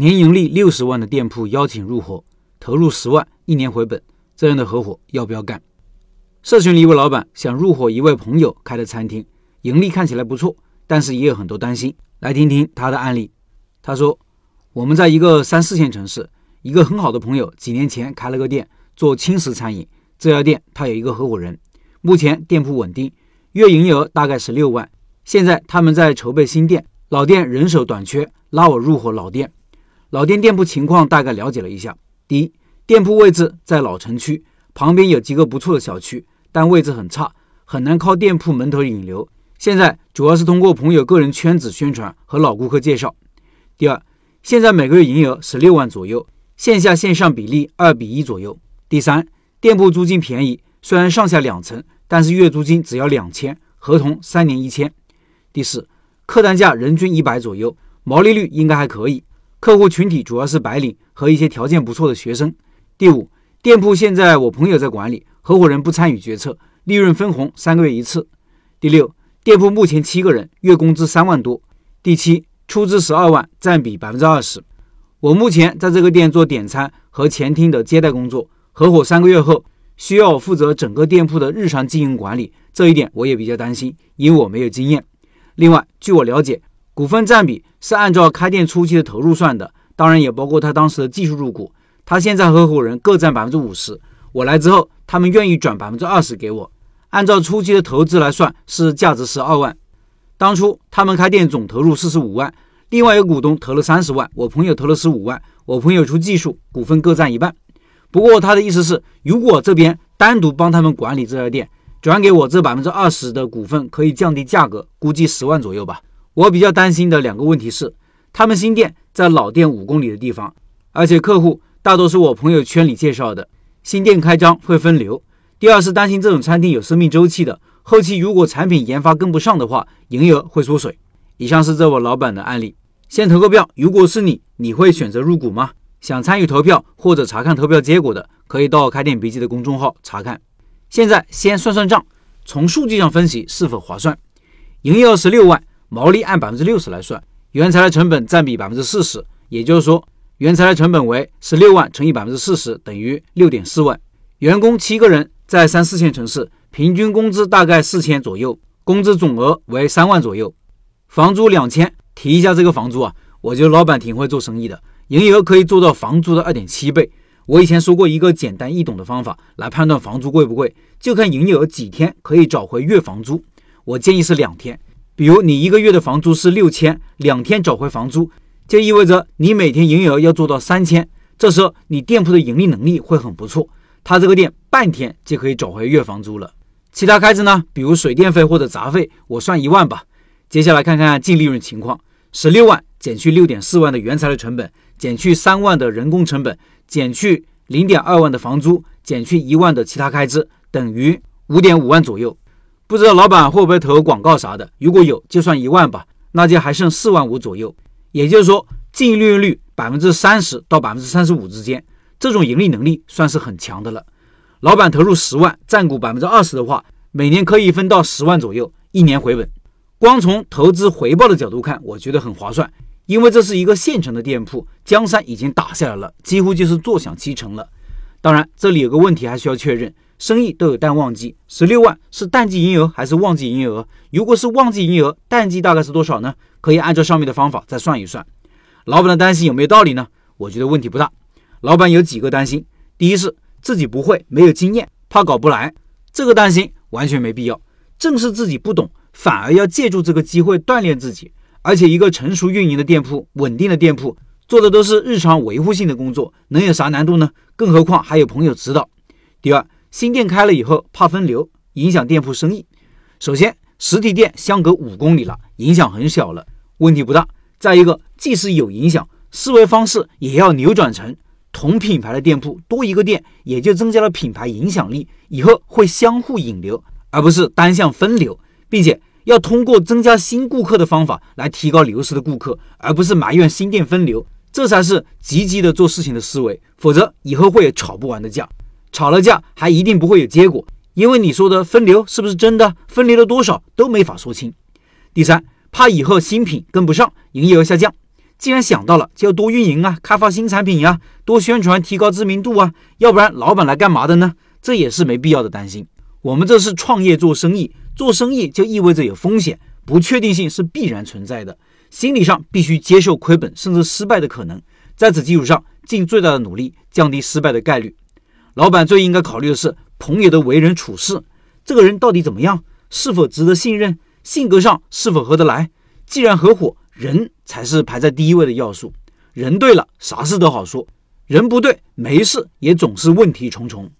年盈利六十万的店铺邀请入伙，投入十万，一年回本，这样的合伙要不要干？社群里一位老板想入伙一位朋友开的餐厅，盈利看起来不错，但是也有很多担心。来听听他的案例。他说：“我们在一个三四线城市，一个很好的朋友几年前开了个店，做轻食餐饮。这家店他有一个合伙人，目前店铺稳定，月营业额大概十六万。现在他们在筹备新店，老店人手短缺，拉我入伙老店。老店店铺情况大概了解了一下。第一，店铺位置在老城区。”旁边有几个不错的小区，但位置很差，很难靠店铺门头引流。现在主要是通过朋友个人圈子宣传和老顾客介绍。第二，现在每个月营业额十六万左右，线下线上比例二比一左右。第三，店铺租金便宜，虽然上下两层，但是月租金只要两千，合同三年一签。第四，客单价人均一百左右，毛利率应该还可以，客户群体主要是白领和一些条件不错的学生。第五。店铺现在我朋友在管理，合伙人不参与决策，利润分红三个月一次。第六，店铺目前七个人，月工资三万多。第七，出资十二万，占比百分之二十。我目前在这个店做点餐和前厅的接待工作，合伙三个月后需要我负责整个店铺的日常经营管理，这一点我也比较担心，因为我没有经验。另外，据我了解，股份占比是按照开店初期的投入算的，当然也包括他当时的技术入股。他现在合伙人各占百分之五十，我来之后，他们愿意转百分之二十给我。按照初期的投资来算，是价值十二万。当初他们开店总投入四十五万，另外一个股东投了三十万，我朋友投了十五万，我朋友出技术，股份各占一半。不过他的意思是，如果这边单独帮他们管理这家店，转给我这百分之二十的股份，可以降低价格，估计十万左右吧。我比较担心的两个问题是，他们新店在老店五公里的地方，而且客户。大多是我朋友圈里介绍的，新店开张会分流。第二是担心这种餐厅有生命周期的，后期如果产品研发跟不上的话，营业额会缩水。以上是这位老板的案例。先投个票，如果是你，你会选择入股吗？想参与投票或者查看投票结果的，可以到开店笔记的公众号查看。现在先算算账，从数据上分析是否划算。营业额十六万，毛利按百分之六十来算，原材料成本占比百分之四十，也就是说。原材料成本为十六万乘以百分之四十等于六点四万，员工七个人，在三四线城市，平均工资大概四千左右，工资总额为三万左右，房租两千。提一下这个房租啊，我觉得老板挺会做生意的，营业额可以做到房租的二点七倍。我以前说过一个简单易懂的方法来判断房租贵不贵，就看营业额几天可以找回月房租。我建议是两天，比如你一个月的房租是六千，两天找回房租。就意味着你每天营业额要做到三千，这时候你店铺的盈利能力会很不错。他这个店半天就可以找回月房租了。其他开支呢，比如水电费或者杂费，我算一万吧。接下来看看净利润情况：十六万减去六点四万的原材料成本，减去三万的人工成本，减去零点二万的房租，减去一万的其他开支，等于五点五万左右。不知道老板会不会投广告啥的？如果有，就算一万吧，那就还剩四万五左右。也就是说，净利润率百分之三十到百分之三十五之间，这种盈利能力算是很强的了。老板投入十万，占股百分之二十的话，每年可以分到十万左右，一年回本。光从投资回报的角度看，我觉得很划算，因为这是一个现成的店铺，江山已经打下来了，几乎就是坐享其成了。当然，这里有个问题还需要确认：生意都有淡旺季，十六万是淡季营业额还是旺季营业额？如果是旺季营业额，淡季大概是多少呢？可以按照上面的方法再算一算，老板的担心有没有道理呢？我觉得问题不大。老板有几个担心：第一是自己不会，没有经验，怕搞不来，这个担心完全没必要。正是自己不懂，反而要借助这个机会锻炼自己。而且一个成熟运营的店铺，稳定的店铺，做的都是日常维护性的工作，能有啥难度呢？更何况还有朋友指导。第二，新店开了以后怕分流，影响店铺生意。首先。实体店相隔五公里了，影响很小了，问题不大。再一个，即使有影响，思维方式也要扭转成同品牌的店铺多一个店，也就增加了品牌影响力，以后会相互引流，而不是单向分流，并且要通过增加新顾客的方法来提高流失的顾客，而不是埋怨新店分流，这才是积极的做事情的思维。否则以后会有吵不完的架，吵了架还一定不会有结果。因为你说的分流是不是真的？分流了多少都没法说清。第三，怕以后新品跟不上，营业额下降。既然想到了，就要多运营啊，开发新产品呀，多宣传，提高知名度啊，要不然老板来干嘛的呢？这也是没必要的担心。我们这是创业做生意，做生意就意味着有风险，不确定性是必然存在的，心理上必须接受亏本甚至失败的可能，在此基础上尽最大的努力降低失败的概率。老板最应该考虑的是朋友的为人处事，这个人到底怎么样，是否值得信任，性格上是否合得来。既然合伙，人才是排在第一位的要素。人对了，啥事都好说；人不对，没事也总是问题重重。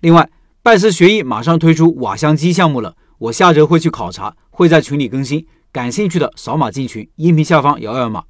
另外，拜师学艺马上推出瓦香鸡项目了，我下周会去考察，会在群里更新。感兴趣的扫码进群，音频下方摇摇码。